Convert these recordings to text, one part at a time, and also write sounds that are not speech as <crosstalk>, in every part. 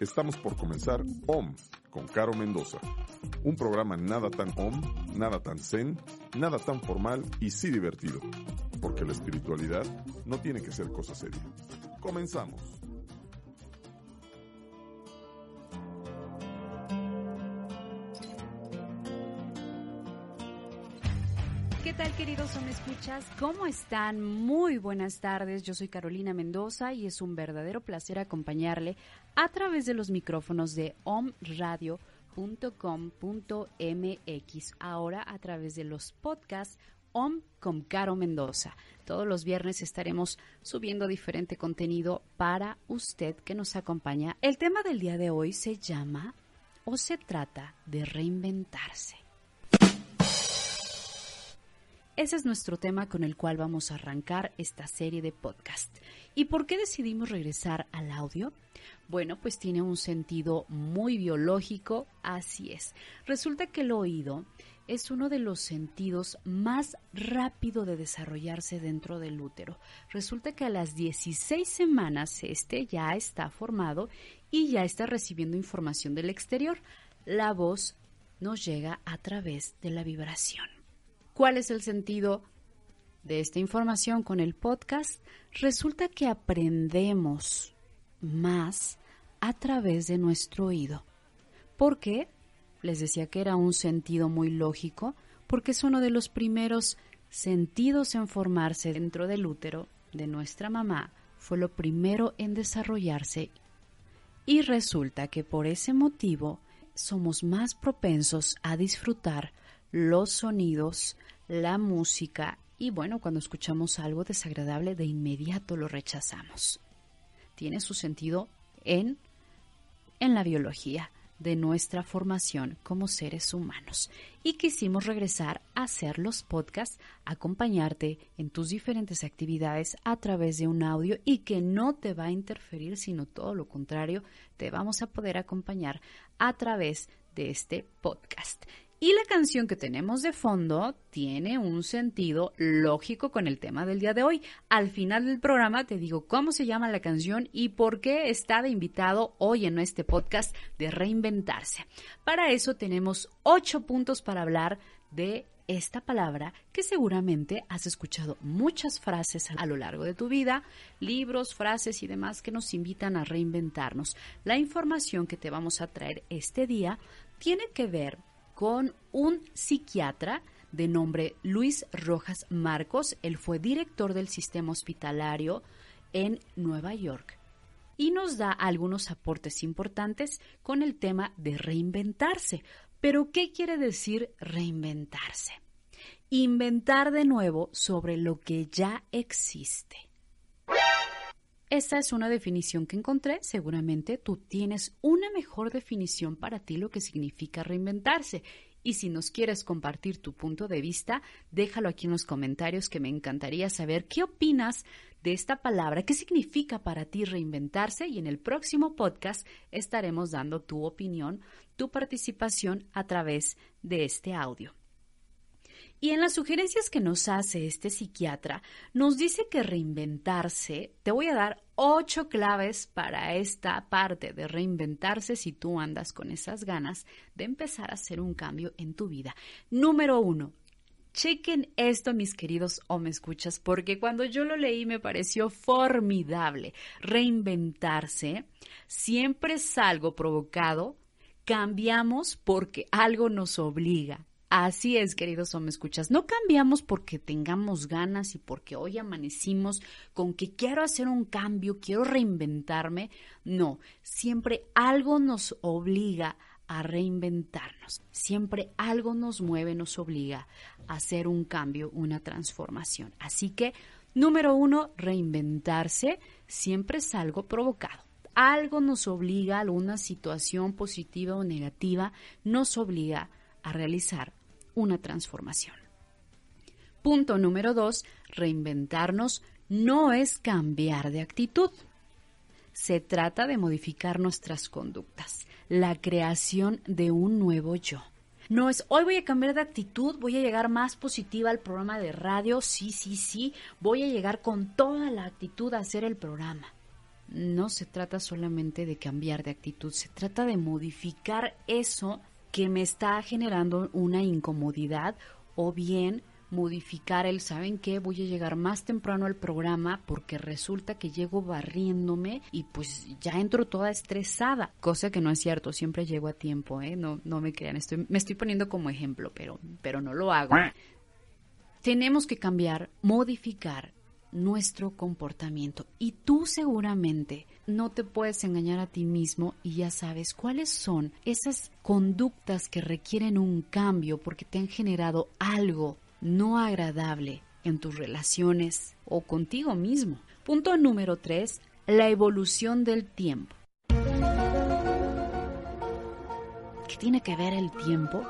Estamos por comenzar OM con Caro Mendoza. Un programa nada tan OM, nada tan zen, nada tan formal y sí divertido. Porque la espiritualidad no tiene que ser cosa seria. Comenzamos. ¿Qué tal queridos me escuchas? ¿Cómo están? Muy buenas tardes. Yo soy Carolina Mendoza y es un verdadero placer acompañarle a través de los micrófonos de omradio.com.mx. Ahora a través de los podcasts Om con Caro Mendoza. Todos los viernes estaremos subiendo diferente contenido para usted que nos acompaña. El tema del día de hoy se llama o se trata de reinventarse. Ese es nuestro tema con el cual vamos a arrancar esta serie de podcast. ¿Y por qué decidimos regresar al audio? Bueno, pues tiene un sentido muy biológico, así es. Resulta que el oído es uno de los sentidos más rápido de desarrollarse dentro del útero. Resulta que a las 16 semanas este ya está formado y ya está recibiendo información del exterior. La voz nos llega a través de la vibración. ¿Cuál es el sentido de esta información con el podcast? Resulta que aprendemos más a través de nuestro oído. ¿Por qué? Les decía que era un sentido muy lógico, porque es uno de los primeros sentidos en formarse dentro del útero de nuestra mamá. Fue lo primero en desarrollarse. Y resulta que por ese motivo somos más propensos a disfrutar los sonidos, la música y bueno, cuando escuchamos algo desagradable de inmediato lo rechazamos. Tiene su sentido en, en la biología de nuestra formación como seres humanos. Y quisimos regresar a hacer los podcasts, acompañarte en tus diferentes actividades a través de un audio y que no te va a interferir, sino todo lo contrario, te vamos a poder acompañar a través de este podcast. Y la canción que tenemos de fondo tiene un sentido lógico con el tema del día de hoy. Al final del programa te digo cómo se llama la canción y por qué está de invitado hoy en este podcast de reinventarse. Para eso tenemos ocho puntos para hablar de esta palabra que seguramente has escuchado muchas frases a lo largo de tu vida, libros, frases y demás que nos invitan a reinventarnos. La información que te vamos a traer este día tiene que ver con un psiquiatra de nombre Luis Rojas Marcos. Él fue director del sistema hospitalario en Nueva York y nos da algunos aportes importantes con el tema de reinventarse. Pero, ¿qué quiere decir reinventarse? Inventar de nuevo sobre lo que ya existe. Esta es una definición que encontré. Seguramente tú tienes una mejor definición para ti lo que significa reinventarse. Y si nos quieres compartir tu punto de vista, déjalo aquí en los comentarios que me encantaría saber qué opinas de esta palabra, qué significa para ti reinventarse y en el próximo podcast estaremos dando tu opinión, tu participación a través de este audio. Y en las sugerencias que nos hace este psiquiatra, nos dice que reinventarse, te voy a dar ocho claves para esta parte de reinventarse si tú andas con esas ganas de empezar a hacer un cambio en tu vida. Número uno, Chequen esto, mis queridos o me escuchas, porque cuando yo lo leí me pareció formidable. Reinventarse siempre es algo provocado, cambiamos porque algo nos obliga. Así es, queridos me escuchas. No cambiamos porque tengamos ganas y porque hoy amanecimos con que quiero hacer un cambio, quiero reinventarme. No, siempre algo nos obliga a reinventarnos. Siempre algo nos mueve, nos obliga a hacer un cambio, una transformación. Así que Número uno, reinventarse siempre es algo provocado. Algo nos obliga, alguna situación positiva o negativa nos obliga a realizar una transformación. Punto número dos, reinventarnos no es cambiar de actitud. Se trata de modificar nuestras conductas, la creación de un nuevo yo. No es, hoy voy a cambiar de actitud, voy a llegar más positiva al programa de radio, sí, sí, sí, voy a llegar con toda la actitud a hacer el programa. No se trata solamente de cambiar de actitud, se trata de modificar eso que me está generando una incomodidad o bien modificar el, ¿saben qué? Voy a llegar más temprano al programa porque resulta que llego barriéndome y pues ya entro toda estresada, cosa que no es cierto, siempre llego a tiempo, ¿eh? No, no me crean, estoy, me estoy poniendo como ejemplo, pero, pero no lo hago. Tenemos que cambiar, modificar nuestro comportamiento y tú seguramente no te puedes engañar a ti mismo y ya sabes cuáles son esas conductas que requieren un cambio porque te han generado algo no agradable en tus relaciones o contigo mismo. Punto número tres, la evolución del tiempo. ¿Qué tiene que ver el tiempo?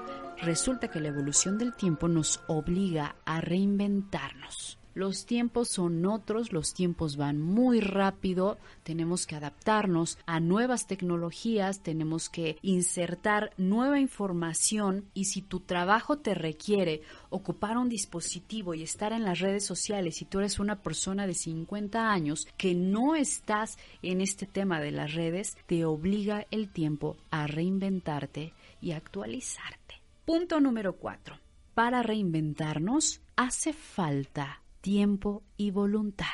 Resulta que la evolución del tiempo nos obliga a reinventarnos. Los tiempos son otros, los tiempos van muy rápido, tenemos que adaptarnos a nuevas tecnologías, tenemos que insertar nueva información y si tu trabajo te requiere ocupar un dispositivo y estar en las redes sociales, si tú eres una persona de 50 años que no estás en este tema de las redes, te obliga el tiempo a reinventarte y actualizarte. Punto número 4. Para reinventarnos hace falta tiempo y voluntad.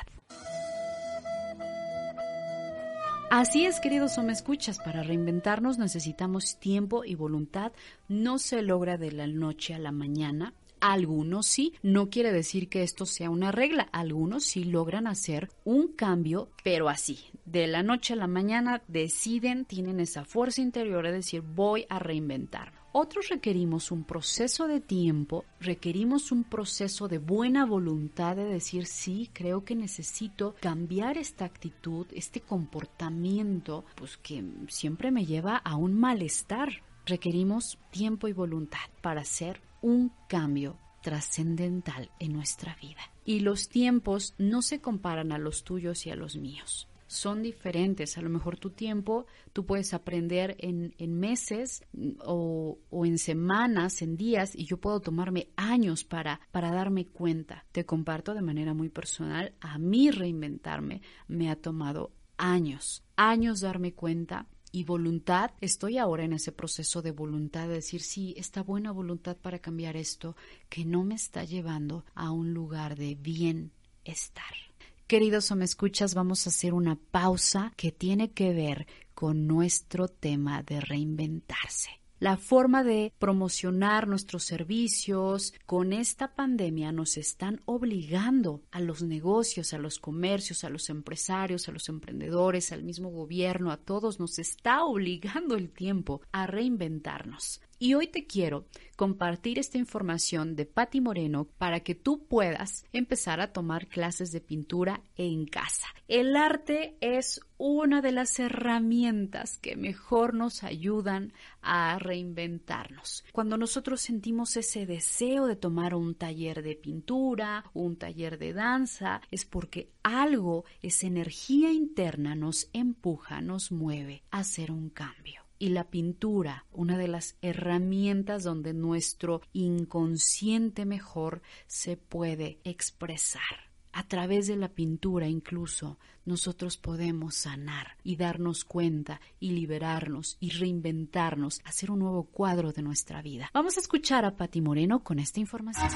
Así es, queridos o me escuchas, para reinventarnos necesitamos tiempo y voluntad. No se logra de la noche a la mañana. Algunos sí, no quiere decir que esto sea una regla. Algunos sí logran hacer un cambio, pero así, de la noche a la mañana deciden, tienen esa fuerza interior de decir voy a reinventarme. Otros requerimos un proceso de tiempo, requerimos un proceso de buena voluntad de decir, sí, creo que necesito cambiar esta actitud, este comportamiento, pues que siempre me lleva a un malestar. Requerimos tiempo y voluntad para hacer un cambio trascendental en nuestra vida. Y los tiempos no se comparan a los tuyos y a los míos son diferentes. A lo mejor tu tiempo tú puedes aprender en, meses mm, o, o, en semanas, en días, y yo puedo tomarme años para, para darme cuenta. Te comparto de manera muy personal, a mí reinventarme me ha tomado años, años darme cuenta y voluntad, estoy ahora en ese proceso de voluntad de decir, sí, esta buena voluntad para cambiar esto que no me está llevando a un lugar de bienestar. Queridos o me escuchas, vamos a hacer una pausa que tiene que ver con nuestro tema de reinventarse. La forma de promocionar nuestros servicios con esta pandemia nos están obligando a los negocios, a los comercios, a los empresarios, a los emprendedores, al mismo gobierno, a todos, nos está obligando el tiempo a reinventarnos. Y hoy te quiero compartir esta información de Patti Moreno para que tú puedas empezar a tomar clases de pintura en casa. El arte es una de las herramientas que mejor nos ayudan a reinventarnos. Cuando nosotros sentimos ese deseo de tomar un taller de pintura, un taller de danza, es porque algo, esa energía interna nos empuja, nos mueve a hacer un cambio y la pintura, una de las herramientas donde nuestro inconsciente mejor se puede expresar. A través de la pintura incluso nosotros podemos sanar y darnos cuenta y liberarnos y reinventarnos, hacer un nuevo cuadro de nuestra vida. Vamos a escuchar a Pati Moreno con esta información.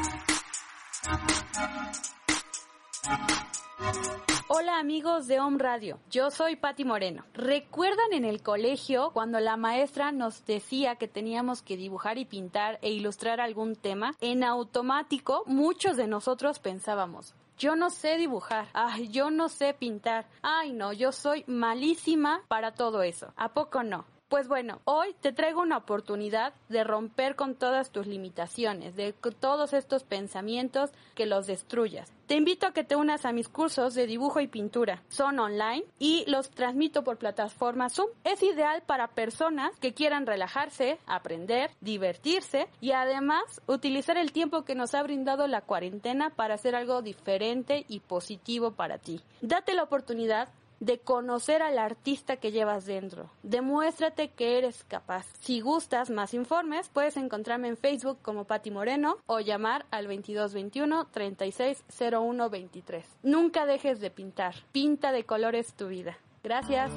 Hola amigos de Home Radio, yo soy Patti Moreno. ¿Recuerdan en el colegio cuando la maestra nos decía que teníamos que dibujar y pintar e ilustrar algún tema? En automático muchos de nosotros pensábamos, yo no sé dibujar, ay, yo no sé pintar, ay no, yo soy malísima para todo eso. ¿A poco no? Pues bueno, hoy te traigo una oportunidad de romper con todas tus limitaciones, de todos estos pensamientos que los destruyas. Te invito a que te unas a mis cursos de dibujo y pintura. Son online y los transmito por plataforma Zoom. Es ideal para personas que quieran relajarse, aprender, divertirse y además utilizar el tiempo que nos ha brindado la cuarentena para hacer algo diferente y positivo para ti. Date la oportunidad de conocer al artista que llevas dentro. Demuéstrate que eres capaz. Si gustas más informes, puedes encontrarme en Facebook como Patti Moreno o llamar al 2221 360123. Nunca dejes de pintar. Pinta de colores tu vida. Gracias.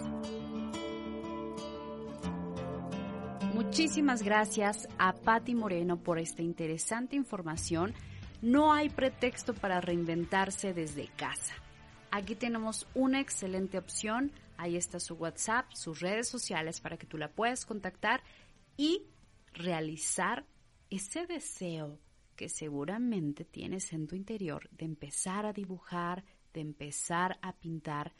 Muchísimas gracias a Patti Moreno por esta interesante información. No hay pretexto para reinventarse desde casa. Aquí tenemos una excelente opción. Ahí está su WhatsApp, sus redes sociales para que tú la puedas contactar y realizar ese deseo que seguramente tienes en tu interior de empezar a dibujar, de empezar a pintar.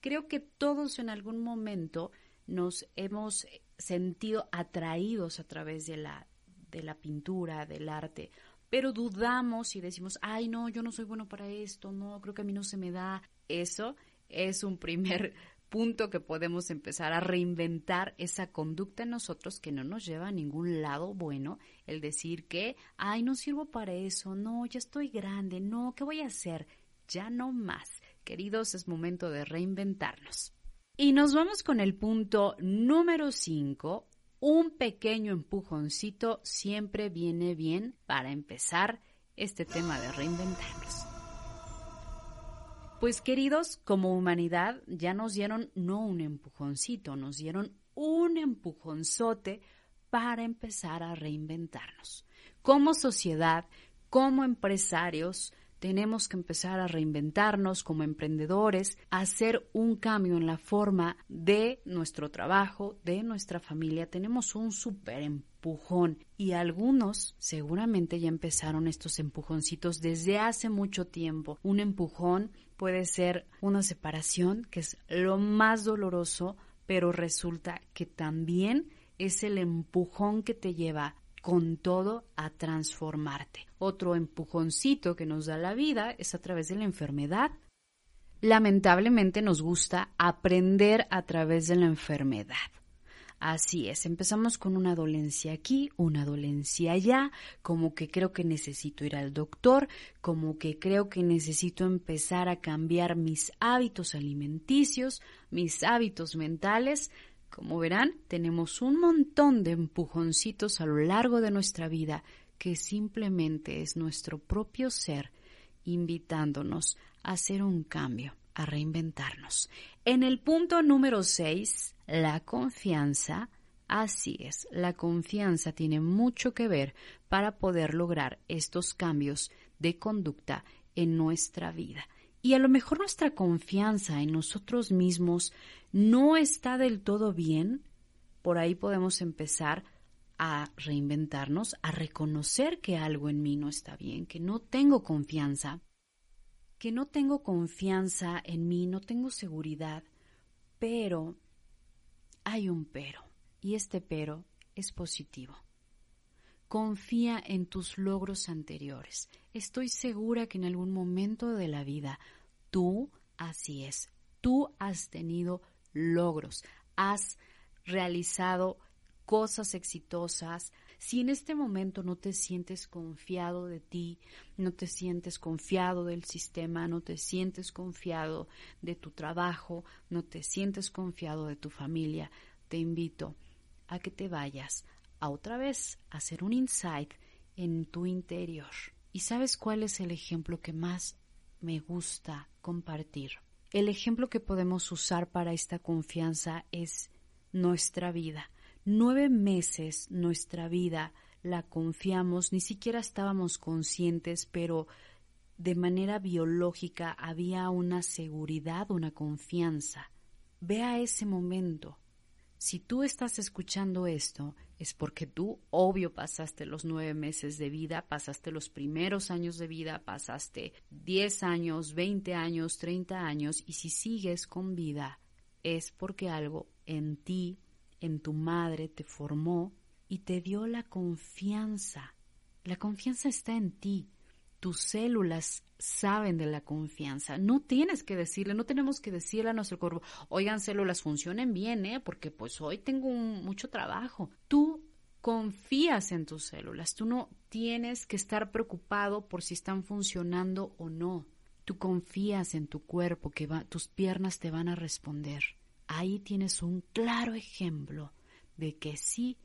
Creo que todos en algún momento nos hemos sentido atraídos a través de la, de la pintura, del arte, pero dudamos y decimos, ay no, yo no soy bueno para esto, no, creo que a mí no se me da. Eso es un primer <laughs> punto que podemos empezar a reinventar esa conducta en nosotros que no nos lleva a ningún lado bueno, el decir que, ay, no sirvo para eso, no, ya estoy grande, no, ¿qué voy a hacer? Ya no más. Queridos, es momento de reinventarnos. Y nos vamos con el punto número 5. Un pequeño empujoncito siempre viene bien para empezar este tema de reinventarnos. Pues queridos, como humanidad ya nos dieron no un empujoncito, nos dieron un empujonzote para empezar a reinventarnos. Como sociedad, como empresarios, tenemos que empezar a reinventarnos como emprendedores, hacer un cambio en la forma de nuestro trabajo, de nuestra familia. Tenemos un súper empujón y algunos seguramente ya empezaron estos empujoncitos desde hace mucho tiempo. Un empujón puede ser una separación, que es lo más doloroso, pero resulta que también es el empujón que te lleva con todo a transformarte. Otro empujoncito que nos da la vida es a través de la enfermedad. Lamentablemente nos gusta aprender a través de la enfermedad. Así es, empezamos con una dolencia aquí, una dolencia allá, como que creo que necesito ir al doctor, como que creo que necesito empezar a cambiar mis hábitos alimenticios, mis hábitos mentales. Como verán, tenemos un montón de empujoncitos a lo largo de nuestra vida que simplemente es nuestro propio ser invitándonos a hacer un cambio, a reinventarnos. En el punto número 6 la confianza, así es, la confianza tiene mucho que ver para poder lograr estos cambios de conducta en nuestra vida. Y a lo mejor nuestra confianza en nosotros mismos no está del todo bien. Por ahí podemos empezar a reinventarnos, a reconocer que algo en mí no está bien, que no tengo confianza, que no tengo confianza en mí, no tengo seguridad, pero hay un pero, y este pero es positivo. Confía en tus logros anteriores. Estoy segura que en algún momento de la vida tú, así es, tú has tenido logros, has realizado cosas exitosas, si en este momento no te sientes confiado de ti, no te sientes confiado del sistema, no te sientes confiado de tu trabajo, no te sientes confiado de tu familia, te invito a que te vayas a otra vez a hacer un insight en tu interior. ¿Y sabes cuál es el ejemplo que más me gusta compartir? El ejemplo que podemos usar para esta confianza es nuestra vida nueve meses nuestra vida la confiamos, ni siquiera estábamos conscientes, pero de manera biológica había una seguridad, una confianza. Ve a ese momento. Si tú estás escuchando esto, es porque tú, obvio, pasaste los nueve meses de vida, pasaste los primeros años de vida, pasaste diez años, veinte años, treinta años, y si sigues con vida, es porque algo en ti en tu madre te formó y te dio la confianza. La confianza está en ti. Tus células saben de la confianza. No tienes que decirle, no tenemos que decirle a nuestro cuerpo, oigan, células funcionen bien, ¿eh? Porque pues hoy tengo mucho trabajo. Tú confías en tus células. Tú no tienes que estar preocupado por si están funcionando o no. Tú confías en tu cuerpo, que tus piernas te van a responder. Ahí tienes un claro ejemplo de que sí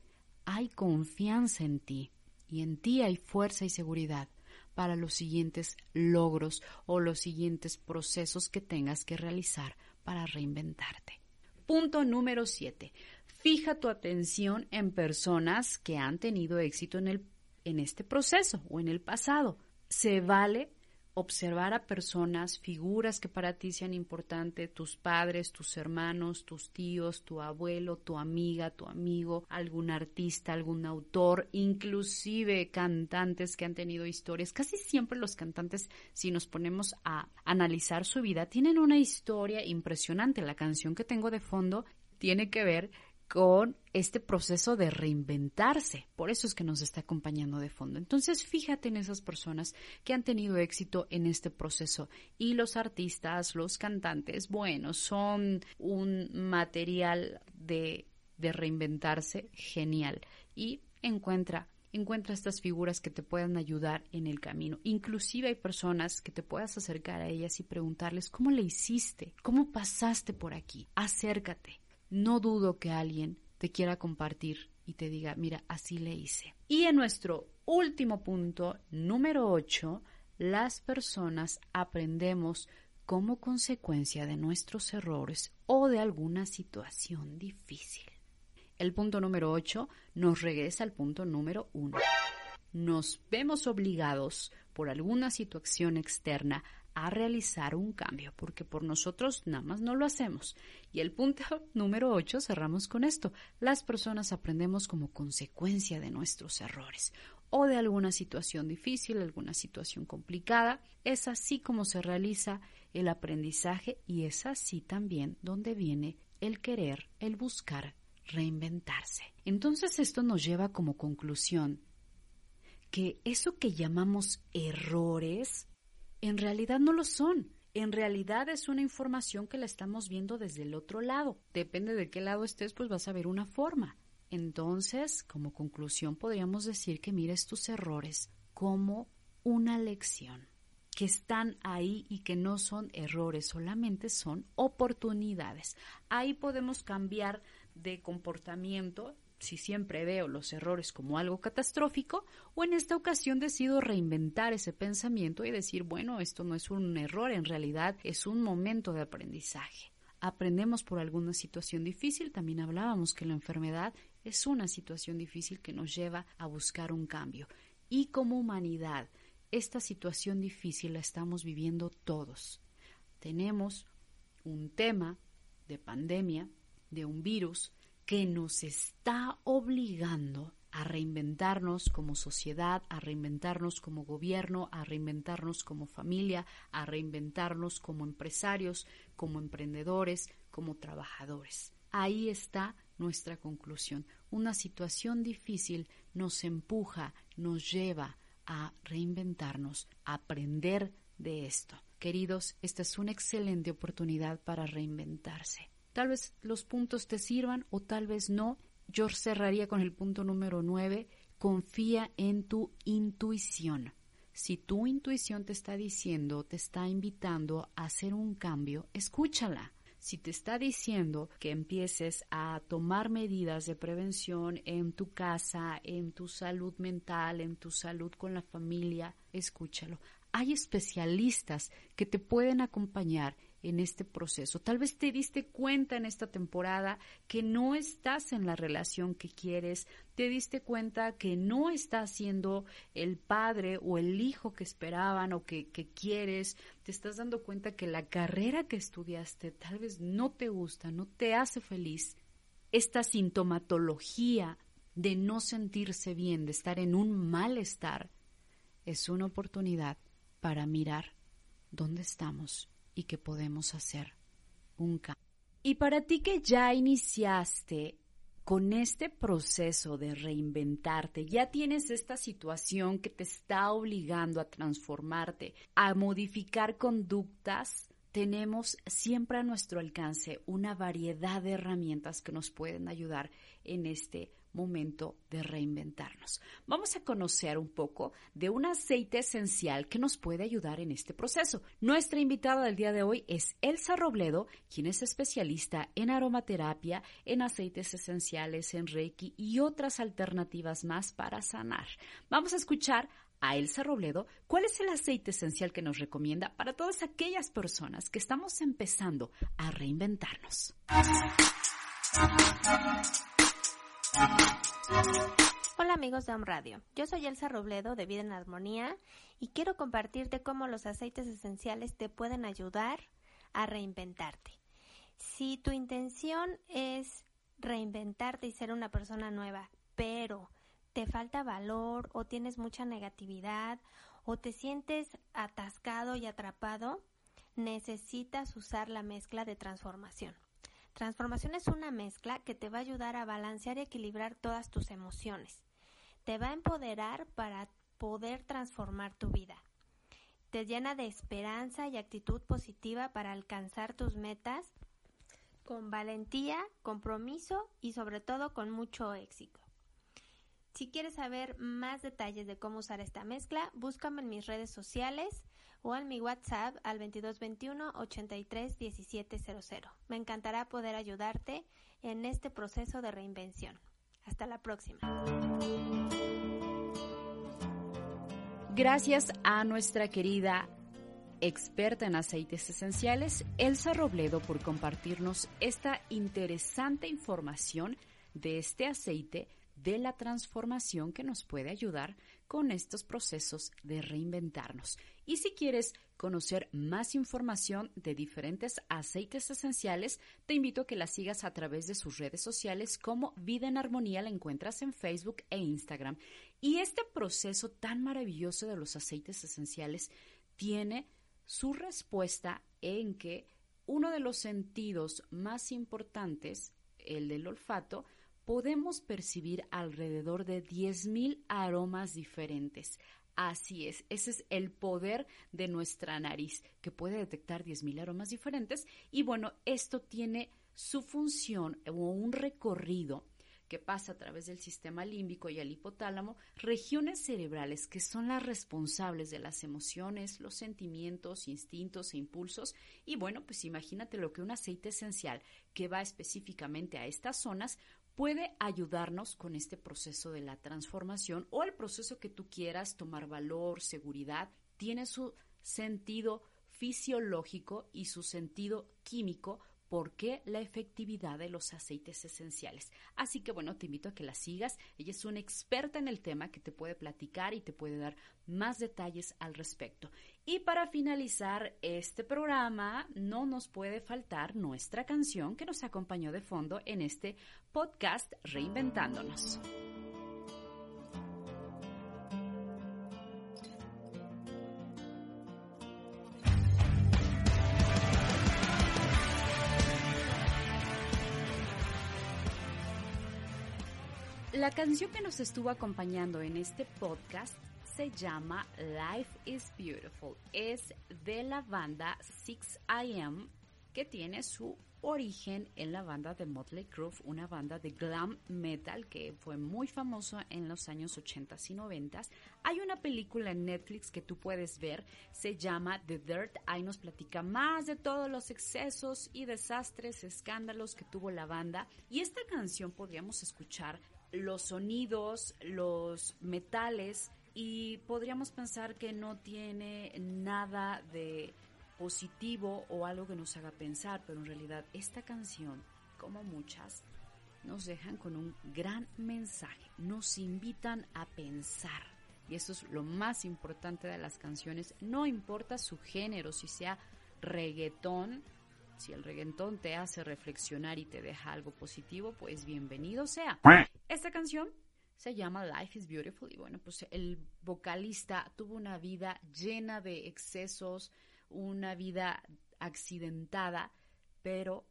hay confianza en ti y en ti hay fuerza y seguridad para los siguientes logros o los siguientes procesos que tengas que realizar para reinventarte. Punto número 7. Fija tu atención en personas que han tenido éxito en, el, en este proceso o en el pasado. Se vale observar a personas, figuras que para ti sean importantes, tus padres, tus hermanos, tus tíos, tu abuelo, tu amiga, tu amigo, algún artista, algún autor, inclusive cantantes que han tenido historias. Casi siempre los cantantes, si nos ponemos a analizar su vida, tienen una historia impresionante. La canción que tengo de fondo tiene que ver con este proceso de reinventarse. Por eso es que nos está acompañando de fondo. Entonces, fíjate en esas personas que han tenido éxito en este proceso. Y los artistas, los cantantes, bueno, son un material de, de reinventarse genial. Y encuentra encuentra estas figuras que te puedan ayudar en el camino. Inclusive hay personas que te puedas acercar a ellas y preguntarles cómo le hiciste, cómo pasaste por aquí. Acércate no dudo que alguien te quiera compartir y te diga, mira, así le hice. Y en nuestro último punto, número 8, las personas aprendemos como consecuencia de nuestros errores o de alguna situación difícil. El punto número 8 nos regresa al punto número 1. Nos vemos obligados por alguna situación externa a realizar un cambio, porque por nosotros nada más no lo hacemos. Y el punto <laughs> número 8 cerramos con esto. Las personas aprendemos como consecuencia de nuestros errores o de alguna situación difícil, alguna situación complicada. Es así como se realiza el aprendizaje y es así también donde viene el querer, el buscar reinventarse. Entonces esto nos lleva como conclusión que eso que llamamos errores en realidad no lo son. En realidad es una información que la estamos viendo desde el otro lado. Depende de qué lado estés, pues vas a ver una forma. Entonces, como conclusión, podríamos decir que mires tus errores como una lección, que están ahí y que no son errores, solamente son oportunidades. Ahí podemos cambiar de comportamiento si siempre veo los errores como algo catastrófico, o en esta ocasión decido reinventar ese pensamiento y decir, bueno, esto no es un error, en realidad es un momento de aprendizaje. Aprendemos por alguna situación difícil, también hablábamos que la enfermedad es una situación difícil que nos lleva a buscar un cambio. Y como humanidad, esta situación difícil la estamos viviendo todos. Tenemos un tema de pandemia, de un virus, que nos está obligando a reinventarnos como sociedad, a reinventarnos como gobierno, a reinventarnos como familia, a reinventarnos como empresarios, como emprendedores, como trabajadores. Ahí está nuestra conclusión. Una situación difícil nos empuja, nos lleva a reinventarnos, a aprender de esto. Queridos, esta es una excelente oportunidad para reinventarse. Tal vez los puntos te sirvan o tal vez no. Yo cerraría con el punto número 9. Confía en tu intuición. Si tu intuición te está diciendo, te está invitando a hacer un cambio, escúchala. Si te está diciendo que empieces a tomar medidas de prevención en tu casa, en tu salud mental, en tu salud con la familia, escúchalo. Hay especialistas que te pueden acompañar en este proceso. Tal vez te diste cuenta en esta temporada que no estás en la relación que quieres, te diste cuenta que no estás siendo el padre o el hijo que esperaban o que, que quieres, te estás dando cuenta que la carrera que estudiaste tal vez no te gusta, no te hace feliz. Esta sintomatología de no sentirse bien, de estar en un malestar, es una oportunidad para mirar dónde estamos y que podemos hacer un cambio. Y para ti que ya iniciaste con este proceso de reinventarte, ya tienes esta situación que te está obligando a transformarte, a modificar conductas, tenemos siempre a nuestro alcance una variedad de herramientas que nos pueden ayudar en este momento de reinventarnos. Vamos a conocer un poco de un aceite esencial que nos puede ayudar en este proceso. Nuestra invitada del día de hoy es Elsa Robledo, quien es especialista en aromaterapia, en aceites esenciales, en Reiki y otras alternativas más para sanar. Vamos a escuchar a Elsa Robledo cuál es el aceite esencial que nos recomienda para todas aquellas personas que estamos empezando a reinventarnos. Hola amigos de Home Radio, yo soy Elsa Robledo de Vida en Armonía y quiero compartirte cómo los aceites esenciales te pueden ayudar a reinventarte. Si tu intención es reinventarte y ser una persona nueva, pero te falta valor o tienes mucha negatividad o te sientes atascado y atrapado, necesitas usar la mezcla de transformación. Transformación es una mezcla que te va a ayudar a balancear y equilibrar todas tus emociones. Te va a empoderar para poder transformar tu vida. Te llena de esperanza y actitud positiva para alcanzar tus metas con valentía, compromiso y sobre todo con mucho éxito. Si quieres saber más detalles de cómo usar esta mezcla, búscame en mis redes sociales o en mi WhatsApp al 2221 83 1700. Me encantará poder ayudarte en este proceso de reinvención. Hasta la próxima. Gracias a nuestra querida experta en aceites esenciales, Elsa Robledo, por compartirnos esta interesante información de este aceite de la transformación que nos puede ayudar con estos procesos de reinventarnos. Y si quieres conocer más información de diferentes aceites esenciales, te invito a que la sigas a través de sus redes sociales como Vida en Armonía, la encuentras en Facebook e Instagram. Y este proceso tan maravilloso de los aceites esenciales tiene su respuesta en que uno de los sentidos más importantes, el del olfato, podemos percibir alrededor de 10.000 aromas diferentes. Así es, ese es el poder de nuestra nariz, que puede detectar 10.000 aromas diferentes. Y bueno, esto tiene su función o un recorrido que pasa a través del sistema límbico y el hipotálamo, regiones cerebrales que son las responsables de las emociones, los sentimientos, instintos e impulsos. Y bueno, pues imagínate lo que un aceite esencial que va específicamente a estas zonas puede ayudarnos con este proceso de la transformación o el proceso que tú quieras, tomar valor, seguridad, tiene su sentido fisiológico y su sentido químico por qué la efectividad de los aceites esenciales. Así que bueno, te invito a que la sigas. Ella es una experta en el tema que te puede platicar y te puede dar más detalles al respecto. Y para finalizar este programa, no nos puede faltar nuestra canción que nos acompañó de fondo en este podcast Reinventándonos. La canción que nos estuvo acompañando en este podcast se llama Life is Beautiful. Es de la banda 6am que tiene su origen en la banda de Motley Crue, una banda de glam metal que fue muy famosa en los años 80 y 90. Hay una película en Netflix que tú puedes ver, se llama The Dirt. Ahí nos platica más de todos los excesos y desastres, escándalos que tuvo la banda. Y esta canción podríamos escuchar los sonidos, los metales y podríamos pensar que no tiene nada de positivo o algo que nos haga pensar, pero en realidad esta canción, como muchas, nos dejan con un gran mensaje, nos invitan a pensar. Y eso es lo más importante de las canciones, no importa su género, si sea reggaetón, si el reggaetón te hace reflexionar y te deja algo positivo, pues bienvenido sea. Esta canción se llama Life is Beautiful y bueno, pues el vocalista tuvo una vida llena de excesos, una vida accidentada, pero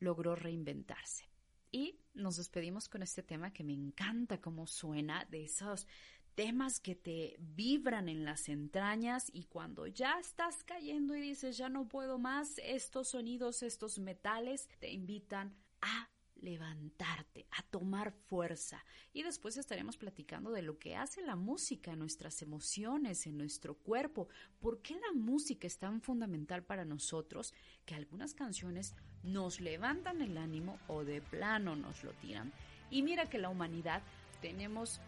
logró reinventarse. Y nos despedimos con este tema que me encanta cómo suena, de esos temas que te vibran en las entrañas y cuando ya estás cayendo y dices ya no puedo más, estos sonidos, estos metales te invitan a levantarte, a tomar fuerza. Y después estaremos platicando de lo que hace la música en nuestras emociones, en nuestro cuerpo, por qué la música es tan fundamental para nosotros que algunas canciones nos levantan el ánimo o de plano nos lo tiran. Y mira que la humanidad tenemos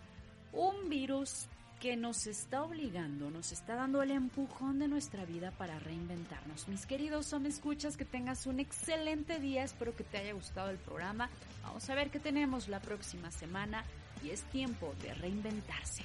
un virus que nos está obligando, nos está dando el empujón de nuestra vida para reinventarnos. Mis queridos son escuchas, que tengas un excelente día, espero que te haya gustado el programa. Vamos a ver qué tenemos la próxima semana y es tiempo de reinventarse.